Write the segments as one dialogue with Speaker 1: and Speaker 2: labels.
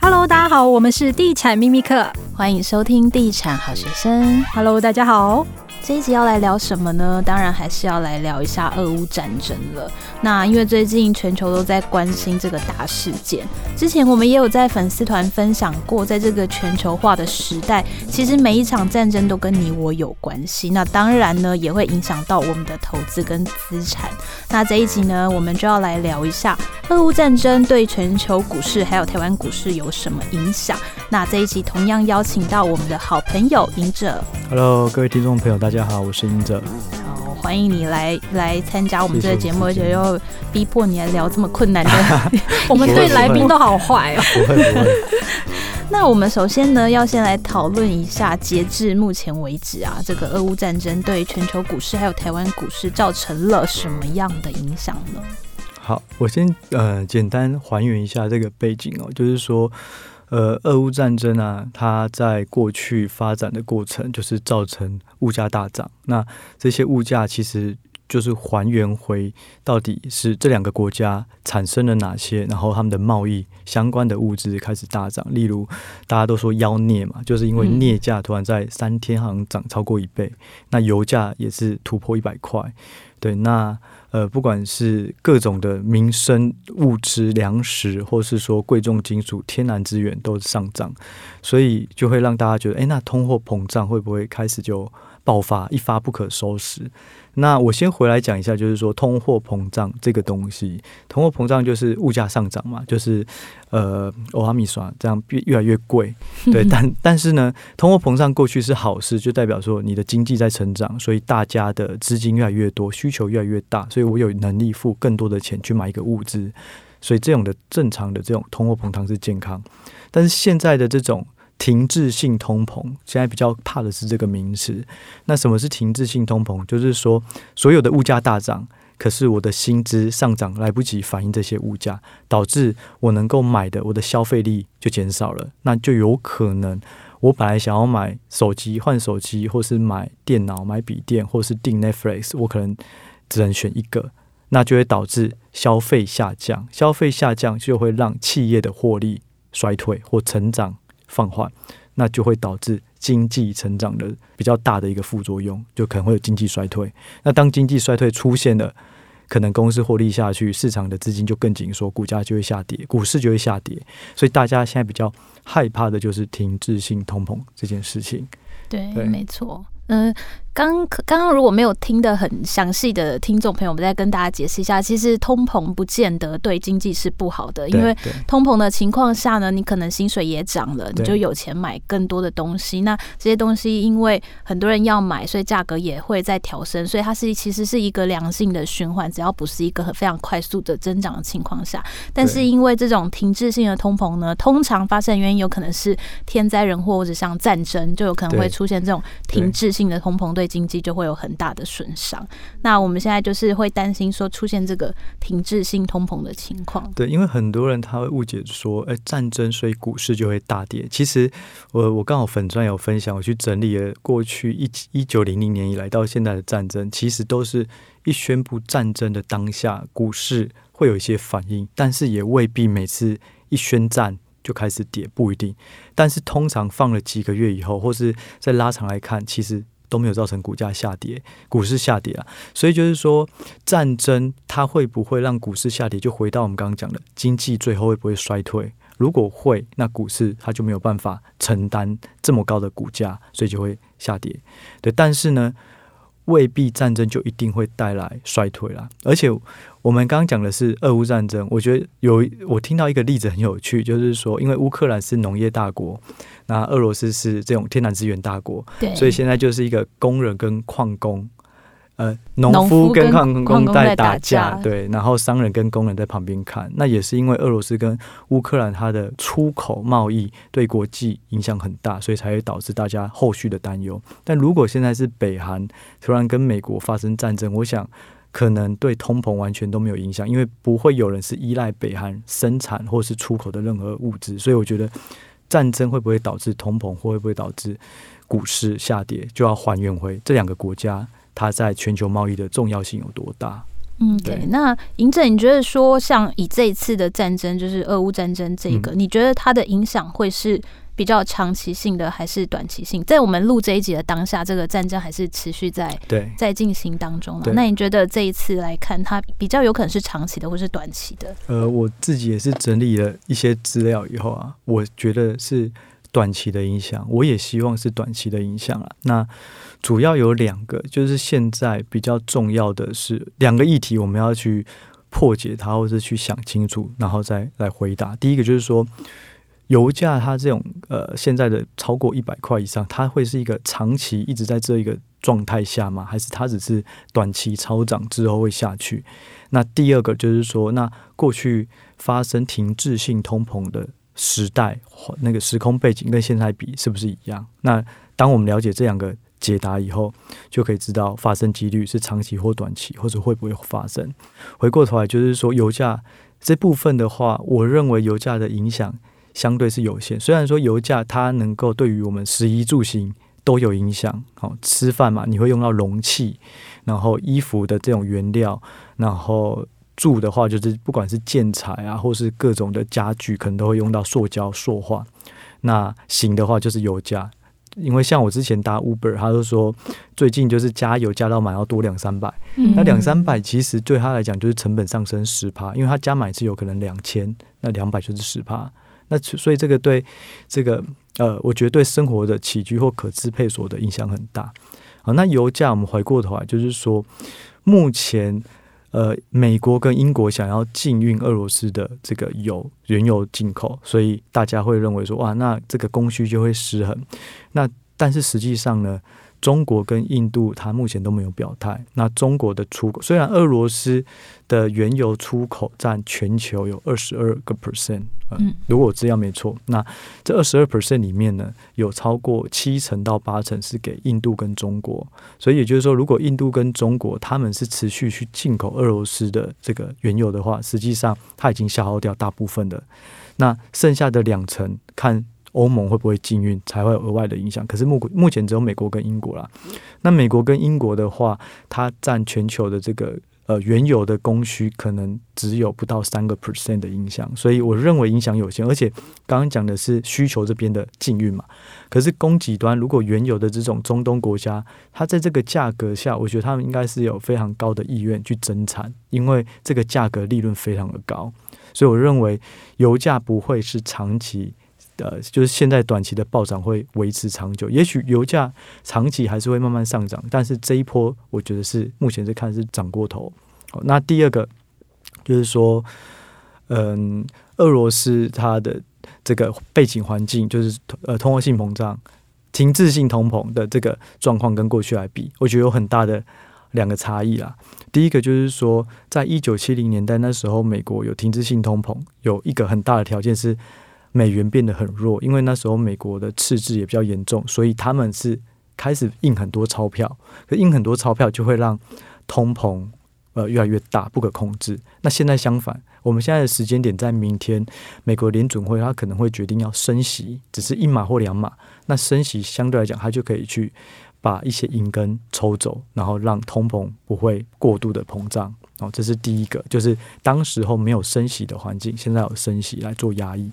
Speaker 1: Hello，大家好，我们是地产秘密客，
Speaker 2: 欢迎收听地产好学生。
Speaker 1: Hello，大家好。
Speaker 2: 这一集要来聊什么呢？当然还是要来聊一下俄乌战争了。那因为最近全球都在关心这个大事件，之前我们也有在粉丝团分享过，在这个全球化的时代，其实每一场战争都跟你我有关系。那当然呢，也会影响到我们的投资跟资产。那这一集呢，我们就要来聊一下俄乌战争对全球股市还有台湾股市有什么影响。那这一集同样邀请到我们的好朋友赢者。
Speaker 3: Hello，各位听众朋友，大家好，我是赢者。
Speaker 2: 好，欢迎你来来参加我们这个节目，而且又逼迫你来聊这么困难的。
Speaker 1: 我们对来宾都好坏哦。
Speaker 3: 不会不会。
Speaker 2: 那我们首先呢，要先来讨论一下，截至目前为止啊，这个俄乌战争对全球股市还有台湾股市造成了什么样的影响呢？
Speaker 3: 好，我先呃简单还原一下这个背景哦，就是说。呃，俄乌战争啊，它在过去发展的过程就是造成物价大涨。那这些物价其实就是还原回到底是这两个国家产生了哪些，然后他们的贸易相关的物资开始大涨。例如，大家都说妖镍嘛，就是因为镍价突然在三天好像涨超过一倍。那油价也是突破一百块。对，那。呃，不管是各种的民生物资、粮食，或是说贵重金属、天然资源都上涨，所以就会让大家觉得，哎，那通货膨胀会不会开始就爆发，一发不可收拾？那我先回来讲一下，就是说通货膨胀这个东西，通货膨胀就是物价上涨嘛，就是呃，欧阿米刷这样越越来越贵，对，但但是呢，通货膨胀过去是好事，就代表说你的经济在成长，所以大家的资金越来越多，需求越来越大，所以我有能力付更多的钱去买一个物资，所以这种的正常的这种通货膨胀是健康，但是现在的这种。停滞性通膨，现在比较怕的是这个名词。那什么是停滞性通膨？就是说，所有的物价大涨，可是我的薪资上涨来不及反映这些物价，导致我能够买的我的消费力就减少了。那就有可能，我本来想要买手机换手机，或是买电脑买笔电，或是订 Netflix，我可能只能选一个，那就会导致消费下降。消费下降就会让企业的获利衰退或成长。放缓，那就会导致经济成长的比较大的一个副作用，就可能会有经济衰退。那当经济衰退出现了，可能公司获利下去，市场的资金就更紧缩，股价就会下跌，股市就会下跌。所以大家现在比较害怕的就是停滞性通膨这件事情。
Speaker 2: 对，对没错。嗯、呃。刚刚刚如果没有听得很详细的听众朋友，我们再跟大家解释一下，其实通膨不见得对经济是不好的，因为通膨的情况下呢，你可能薪水也涨了，你就有钱买更多的东西。那这些东西因为很多人要买，所以价格也会在调升，所以它是其实是一个良性的循环，只要不是一个非常快速的增长的情况下。但是因为这种停滞性的通膨呢，通常发生的原因有可能是天灾人祸或者像战争，就有可能会出现这种停滞性的通膨对经济就会有很大的损伤。那我们现在就是会担心说出现这个停滞性通膨的情况。
Speaker 3: 对，因为很多人他会误解说，哎，战争所以股市就会大跌。其实我我刚好粉专有分享，我去整理了过去一一九零零年以来到现在的战争，其实都是一宣布战争的当下，股市会有一些反应，但是也未必每次一宣战就开始跌，不一定。但是通常放了几个月以后，或是在拉长来看，其实。都没有造成股价下跌，股市下跌啊，所以就是说，战争它会不会让股市下跌？就回到我们刚刚讲的，经济最后会不会衰退？如果会，那股市它就没有办法承担这么高的股价，所以就会下跌。对，但是呢，未必战争就一定会带来衰退啦。而且我们刚刚讲的是俄乌战争，我觉得有我听到一个例子很有趣，就是说，因为乌克兰是农业大国。那俄罗斯是这种天然资源大国，对，所以现在就是一个工人跟矿工，呃，农夫跟矿工在打架，对，然后商人跟工人在旁边看。那也是因为俄罗斯跟乌克兰它的出口贸易对国际影响很大，所以才会导致大家后续的担忧。但如果现在是北韩突然跟美国发生战争，我想可能对通膨完全都没有影响，因为不会有人是依赖北韩生产或是出口的任何物质，所以我觉得。战争会不会导致通膨，或会不会导致股市下跌，就要还原回这两个国家它在全球贸易的重要性有多大。
Speaker 2: 嗯，对。那嬴政，你觉得说像以这一次的战争，就是俄乌战争这个，嗯、你觉得它的影响会是？比较长期性的还是短期性？在我们录这一集的当下，这个战争还是持续在对在进行当中。那你觉得这一次来看，它比较有可能是长期的，或是短期的？
Speaker 3: 呃，我自己也是整理了一些资料以后啊，我觉得是短期的影响，我也希望是短期的影响啊。那主要有两个，就是现在比较重要的是两个议题，我们要去破解它，或是去想清楚，然后再来回答。第一个就是说。油价它这种呃现在的超过一百块以上，它会是一个长期一直在这一个状态下吗？还是它只是短期超涨之后会下去？那第二个就是说，那过去发生停滞性通膨的时代，那个时空背景跟现在比是不是一样？那当我们了解这两个解答以后，就可以知道发生几率是长期或短期，或者会不会发生。回过头来就是说，油价这部分的话，我认为油价的影响。相对是有限，虽然说油价它能够对于我们食衣住行都有影响，好吃饭嘛，你会用到容器，然后衣服的这种原料，然后住的话就是不管是建材啊，或是各种的家具，可能都会用到塑胶塑化。那行的话就是油价，因为像我之前搭 Uber，他就说最近就是加油加到满要多两三百，嗯、那两三百其实对他来讲就是成本上升十趴，因为他加满是有可能两千，那两百就是十趴。那所以这个对这个呃，我觉得对生活的起居或可支配所的影响很大。好，那油价我们回过头来，就是说目前呃，美国跟英国想要禁运俄罗斯的这个油原油进口，所以大家会认为说哇，那这个供需就会失衡。那但是实际上呢？中国跟印度，它目前都没有表态。那中国的出口，虽然俄罗斯的原油出口占全球有二十二个 percent，嗯，如果我资料没错，那这二十二 percent 里面呢，有超过七成到八成是给印度跟中国。所以也就是说，如果印度跟中国他们是持续去进口俄罗斯的这个原油的话，实际上它已经消耗掉大部分的，那剩下的两成看。欧盟会不会禁运，才会有额外的影响？可是目目前只有美国跟英国啦。那美国跟英国的话，它占全球的这个呃原油的供需，可能只有不到三个 percent 的影响。所以我认为影响有限。而且刚刚讲的是需求这边的禁运嘛，可是供给端如果原油的这种中东国家，它在这个价格下，我觉得他们应该是有非常高的意愿去增产，因为这个价格利润非常的高。所以我认为油价不会是长期。呃，就是现在短期的暴涨会维持长久，也许油价长期还是会慢慢上涨，但是这一波我觉得是目前是看是涨过头。那第二个就是说，嗯，俄罗斯它的这个背景环境就是呃通货性膨胀、停滞性通膨的这个状况跟过去来比，我觉得有很大的两个差异啦。第一个就是说，在一九七零年代那时候，美国有停滞性通膨，有一个很大的条件是。美元变得很弱，因为那时候美国的赤字也比较严重，所以他们是开始印很多钞票。可印很多钞票就会让通膨呃越来越大，不可控制。那现在相反，我们现在的时间点在明天，美国联准会它可能会决定要升息，只是一码或两码。那升息相对来讲，它就可以去把一些银根抽走，然后让通膨不会过度的膨胀。哦，这是第一个，就是当时候没有升息的环境，现在有升息来做压抑。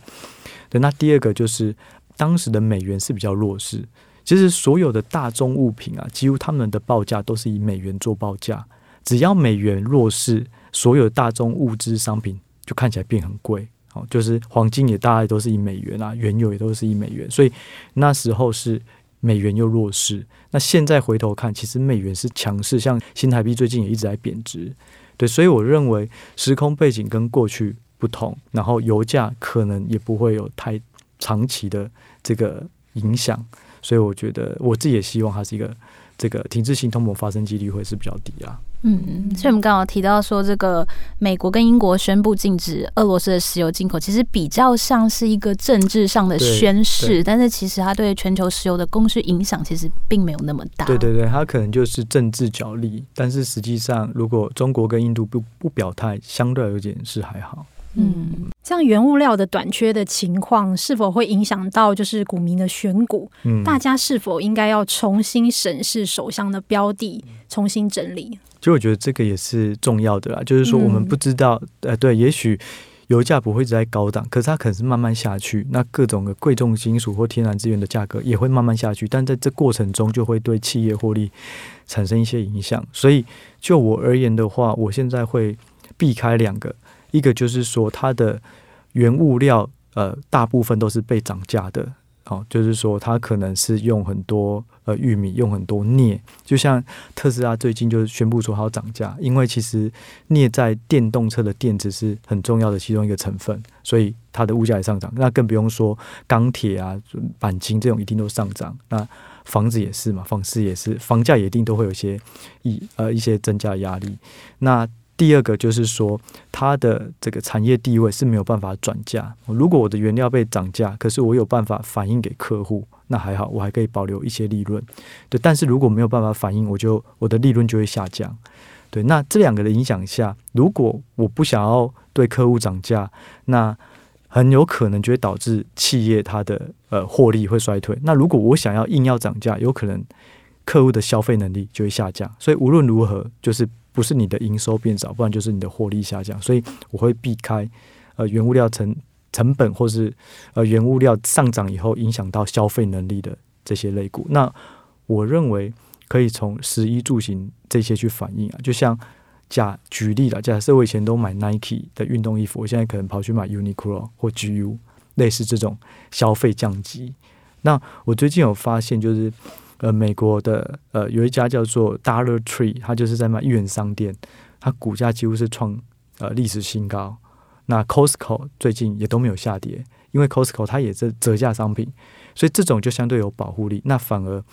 Speaker 3: 对，那第二个就是当时的美元是比较弱势，其实所有的大宗物品啊，几乎他们的报价都是以美元做报价。只要美元弱势，所有大宗物资商品就看起来变很贵。哦，就是黄金也大概都是以美元啊，原油也都是以美元，所以那时候是美元又弱势。那现在回头看，其实美元是强势，像新台币最近也一直在贬值。对，所以我认为时空背景跟过去不同，然后油价可能也不会有太长期的这个影响，所以我觉得我自己也希望它是一个这个停滞性通膨发生几率会是比较低啊。
Speaker 2: 嗯，所以我们刚好提到说，这个美国跟英国宣布禁止俄罗斯的石油进口，其实比较像是一个政治上的宣示，但是其实它对全球石油的供需影响其实并没有那么大。
Speaker 3: 对对对，它可能就是政治角力，但是实际上如果中国跟印度不不表态，相对而言是还好。
Speaker 1: 嗯，像原物料的短缺的情况，是否会影响到就是股民的选股？嗯，大家是否应该要重新审视手上的标的，重新整理？
Speaker 3: 其实我觉得这个也是重要的啦，就是说我们不知道，呃，对，也许油价不会一直在高档，可是它可能是慢慢下去，那各种的贵重金属或天然资源的价格也会慢慢下去，但在这过程中就会对企业获利产生一些影响。所以就我而言的话，我现在会避开两个，一个就是说它的原物料，呃，大部分都是被涨价的。哦，就是说，它可能是用很多呃玉米，用很多镍，就像特斯拉最近就宣布说它要涨价，因为其实镍在电动车的电池是很重要的其中一个成分，所以它的物价也上涨。那更不用说钢铁啊、钣金这种一定都上涨。那房子也是嘛，房市也是，房价也一定都会有一些一呃一些增加压力。那第二个就是说，它的这个产业地位是没有办法转嫁。如果我的原料被涨价，可是我有办法反映给客户，那还好，我还可以保留一些利润。对，但是如果没有办法反映，我就我的利润就会下降。对，那这两个的影响下，如果我不想要对客户涨价，那很有可能就会导致企业它的呃获利会衰退。那如果我想要硬要涨价，有可能客户的消费能力就会下降。所以无论如何，就是。不是你的营收变少，不然就是你的获利下降。所以我会避开呃原物料成成本，或是呃原物料上涨以后影响到消费能力的这些类股。那我认为可以从食衣住行这些去反映啊。就像假举例了，假设我以前都买 Nike 的运动衣服，我现在可能跑去买 Uniqlo 或 GU，类似这种消费降级。那我最近有发现就是。呃，美国的呃有一家叫做 Dollar Tree，它就是在卖一元商店，它股价几乎是创呃历史新高。那 Costco 最近也都没有下跌，因为 Costco 它也是折价商品，所以这种就相对有保护力。那反而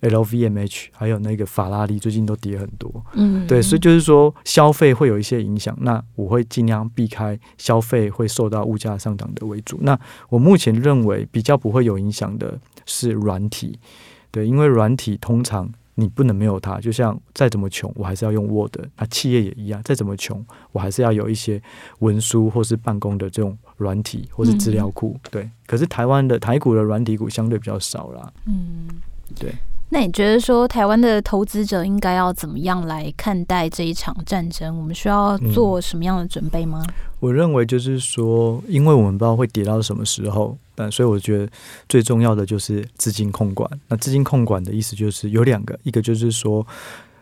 Speaker 3: LVMH 还有那个法拉利最近都跌很多，嗯，对，所以就是说消费会有一些影响。那我会尽量避开消费会受到物价上涨的为主。那我目前认为比较不会有影响的是软体。对，因为软体通常你不能没有它，就像再怎么穷，我还是要用 Word。那企业也一样，再怎么穷，我还是要有一些文书或是办公的这种软体或是资料库。嗯、对，可是台湾的台股的软体股相对比较少啦。嗯，对。
Speaker 2: 那你觉得说台湾的投资者应该要怎么样来看待这一场战争？我们需要做什么样的准备吗？嗯、
Speaker 3: 我认为就是说，因为我们不知道会跌到什么时候。但所以我觉得最重要的就是资金控管。那资金控管的意思就是有两个，一个就是说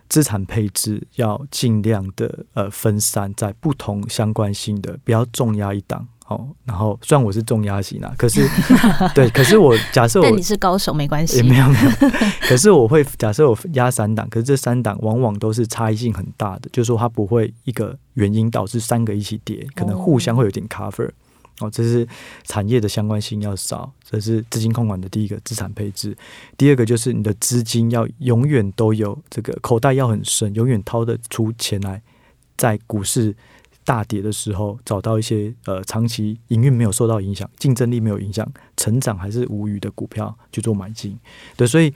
Speaker 3: 资产配置要尽量的呃分散在不同相关性的，不要重压一档。哦，然后虽然我是重压型啊，可是对，可是我 假设我
Speaker 2: 但你是高手没关系，
Speaker 3: 也没有没有。可是我会假设我压三档，可是这三档往往都是差异性很大的，就是说它不会一个原因导致三个一起跌，可能互相会有点 cover。哦哦，这是产业的相关性要少，这是资金控管的第一个资产配置。第二个就是你的资金要永远都有这个口袋要很深，永远掏得出钱来，在股市大跌的时候找到一些呃长期营运没有受到影响、竞争力没有影响、成长还是无虞的股票去做买进。对，所以。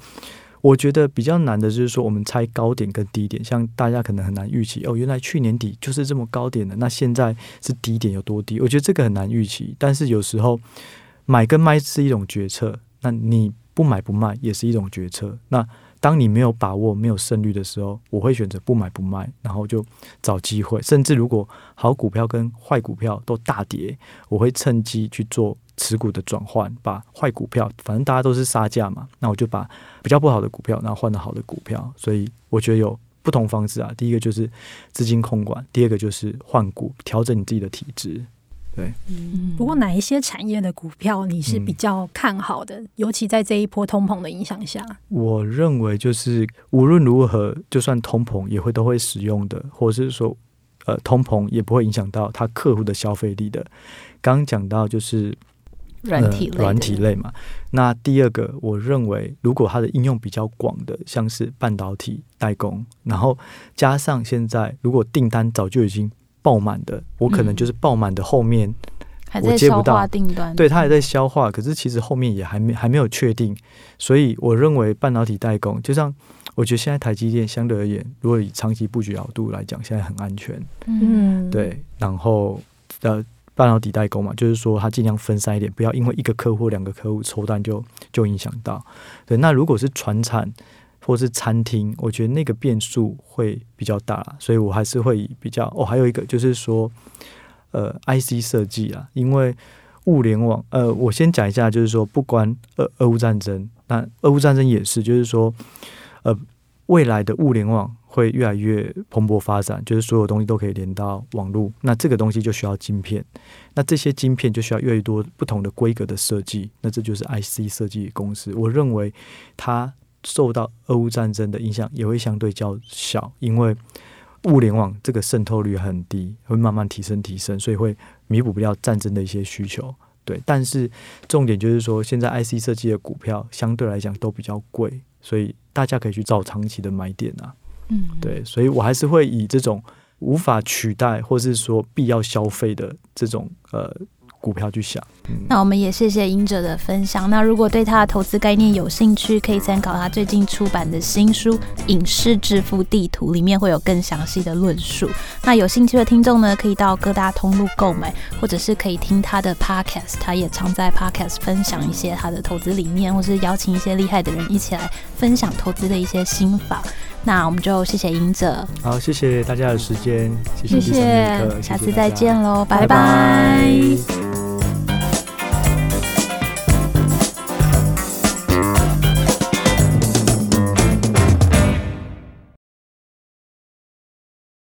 Speaker 3: 我觉得比较难的就是说，我们猜高点跟低点，像大家可能很难预期哦，原来去年底就是这么高点的，那现在是低点有多低？我觉得这个很难预期。但是有时候买跟卖是一种决策，那你不买不卖也是一种决策。那当你没有把握、没有胜率的时候，我会选择不买不卖，然后就找机会。甚至如果好股票跟坏股票都大跌，我会趁机去做。持股的转换，把坏股票，反正大家都是杀价嘛，那我就把比较不好的股票，然后换了好的股票。所以我觉得有不同方式啊。第一个就是资金控管，第二个就是换股，调整你自己的体质。对，
Speaker 1: 嗯。不过哪一些产业的股票你是比较看好的？嗯，尤其在这一波通膨的影响下，
Speaker 3: 我认为就是无论如何，就算通膨也会都会使用的，或者是说，呃，通膨也不会影响到他客户的消费力的。刚刚讲到就是。
Speaker 2: 软体类、
Speaker 3: 呃、软体类嘛，那第二个，我认为如果它的应用比较广的，像是半导体代工，然后加上现在如果订单早就已经爆满的，我可能就是爆满的后面我接不到。对，它还在消化，可是其实后面也还没还没有确定，所以我认为半导体代工，就像我觉得现在台积电相对而言，如果以长期布局角度来讲，现在很安全，嗯，对，然后呃。半导体代工嘛，就是说它尽量分散一点，不要因为一个客户、两个客户抽单就就影响到。对，那如果是传产或是餐厅，我觉得那个变数会比较大，所以我还是会比较哦。还有一个就是说，呃，IC 设计啊，因为物联网，呃，我先讲一下，就是说，不关俄俄乌战争，那俄乌战争也是，就是说，呃，未来的物联网会越来越蓬勃发展，就是所有东西都可以连到网络，那这个东西就需要晶片，那这些晶片就需要越来越多不同的规格的设计，那这就是 IC 设计公司，我认为它。受到俄乌战争的影响也会相对较小，因为物联网这个渗透率很低，会慢慢提升提升，所以会弥补不了战争的一些需求。对，但是重点就是说，现在 IC 设计的股票相对来讲都比较贵，所以大家可以去找长期的买点啊。嗯，对，所以我还是会以这种无法取代或是说必要消费的这种呃。股票去想，嗯，
Speaker 2: 那我们也谢谢英者的分享。那如果对他的投资概念有兴趣，可以参考他最近出版的新书《影视致富地图》，里面会有更详细的论述。那有兴趣的听众呢，可以到各大通路购买，或者是可以听他的 podcast。他也常在 podcast 分享一些他的投资理念，或是邀请一些厉害的人一起来分享投资的一些心法。那我们就谢谢英者，
Speaker 3: 好，谢谢大家的时间，谢谢，
Speaker 2: 谢谢，下次再见喽，拜拜。拜拜。